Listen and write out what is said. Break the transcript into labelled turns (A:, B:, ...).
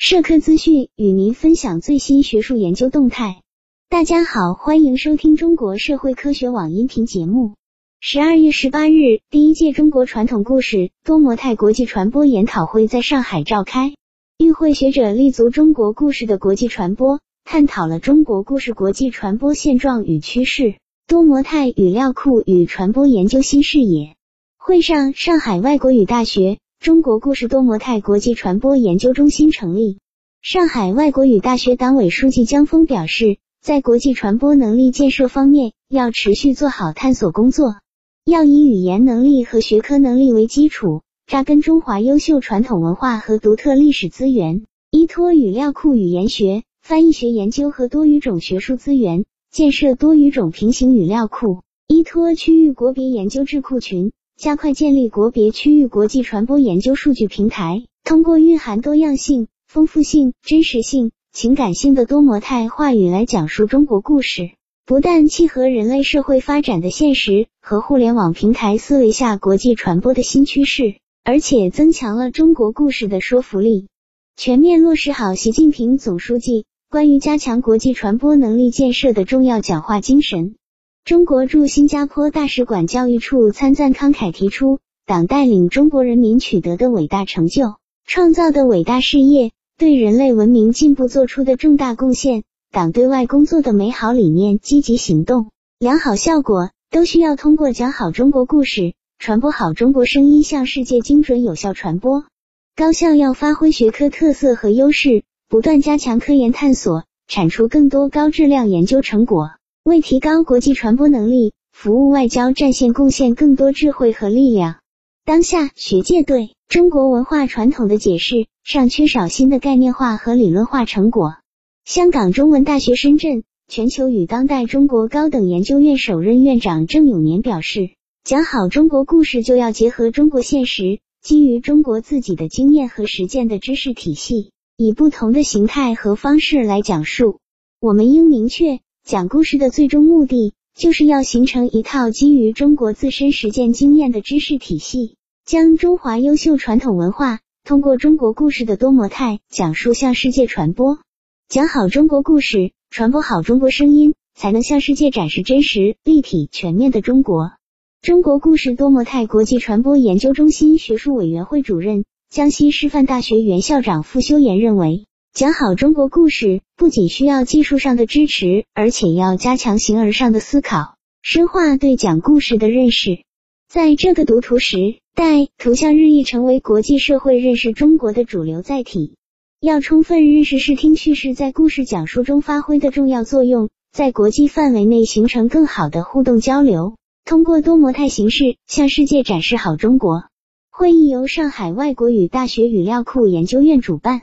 A: 社科资讯与您分享最新学术研究动态。大家好，欢迎收听中国社会科学网音频节目。十二月十八日，第一届中国传统故事多模态国际传播研讨会在上海召开。与会学者立足中国故事的国际传播，探讨了中国故事国际传播现状与趋势，多模态语料库与传播研究新视野。会上，上海外国语大学。中国故事多模态国际传播研究中心成立。上海外国语大学党委书记江峰表示，在国际传播能力建设方面，要持续做好探索工作，要以语言能力和学科能力为基础，扎根中华优秀传统文化和独特历史资源，依托语料库语言学、翻译学研究和多语种学术资源，建设多语种平行语料库，依托区域国别研究智库群。加快建立国别区域国际传播研究数据平台，通过蕴含多样性、丰富性、真实性、情感性的多模态话语来讲述中国故事，不但契合人类社会发展的现实和互联网平台思维下国际传播的新趋势，而且增强了中国故事的说服力，全面落实好习近平总书记关于加强国际传播能力建设的重要讲话精神。中国驻新加坡大使馆教育处参赞慷慨提出，党带领中国人民取得的伟大成就、创造的伟大事业、对人类文明进步做出的重大贡献、党对外工作的美好理念、积极行动、良好效果，都需要通过讲好中国故事、传播好中国声音向世界精准有效传播。高校要发挥学科特色和优势，不断加强科研探索，产出更多高质量研究成果。为提高国际传播能力，服务外交战线，贡献更多智慧和力量。当下，学界对中国文化传统的解释尚缺少新的概念化和理论化成果。香港中文大学深圳全球与当代中国高等研究院首任院长郑永年表示，讲好中国故事就要结合中国现实，基于中国自己的经验和实践的知识体系，以不同的形态和方式来讲述。我们应明确。讲故事的最终目的，就是要形成一套基于中国自身实践经验的知识体系，将中华优秀传统文化通过中国故事的多模态讲述向世界传播。讲好中国故事，传播好中国声音，才能向世界展示真实、立体、全面的中国。中国故事多模态国际传播研究中心学术委员会主任、江西师范大学原校长傅修岩认为。讲好中国故事，不仅需要技术上的支持，而且要加强形而上的思考，深化对讲故事的认识。在这个读图时代，图像日益成为国际社会认识中国的主流载体。要充分认识视听叙事在故事讲述中发挥的重要作用，在国际范围内形成更好的互动交流，通过多模态形式向世界展示好中国。会议由上海外国语大学语料库研究院主办。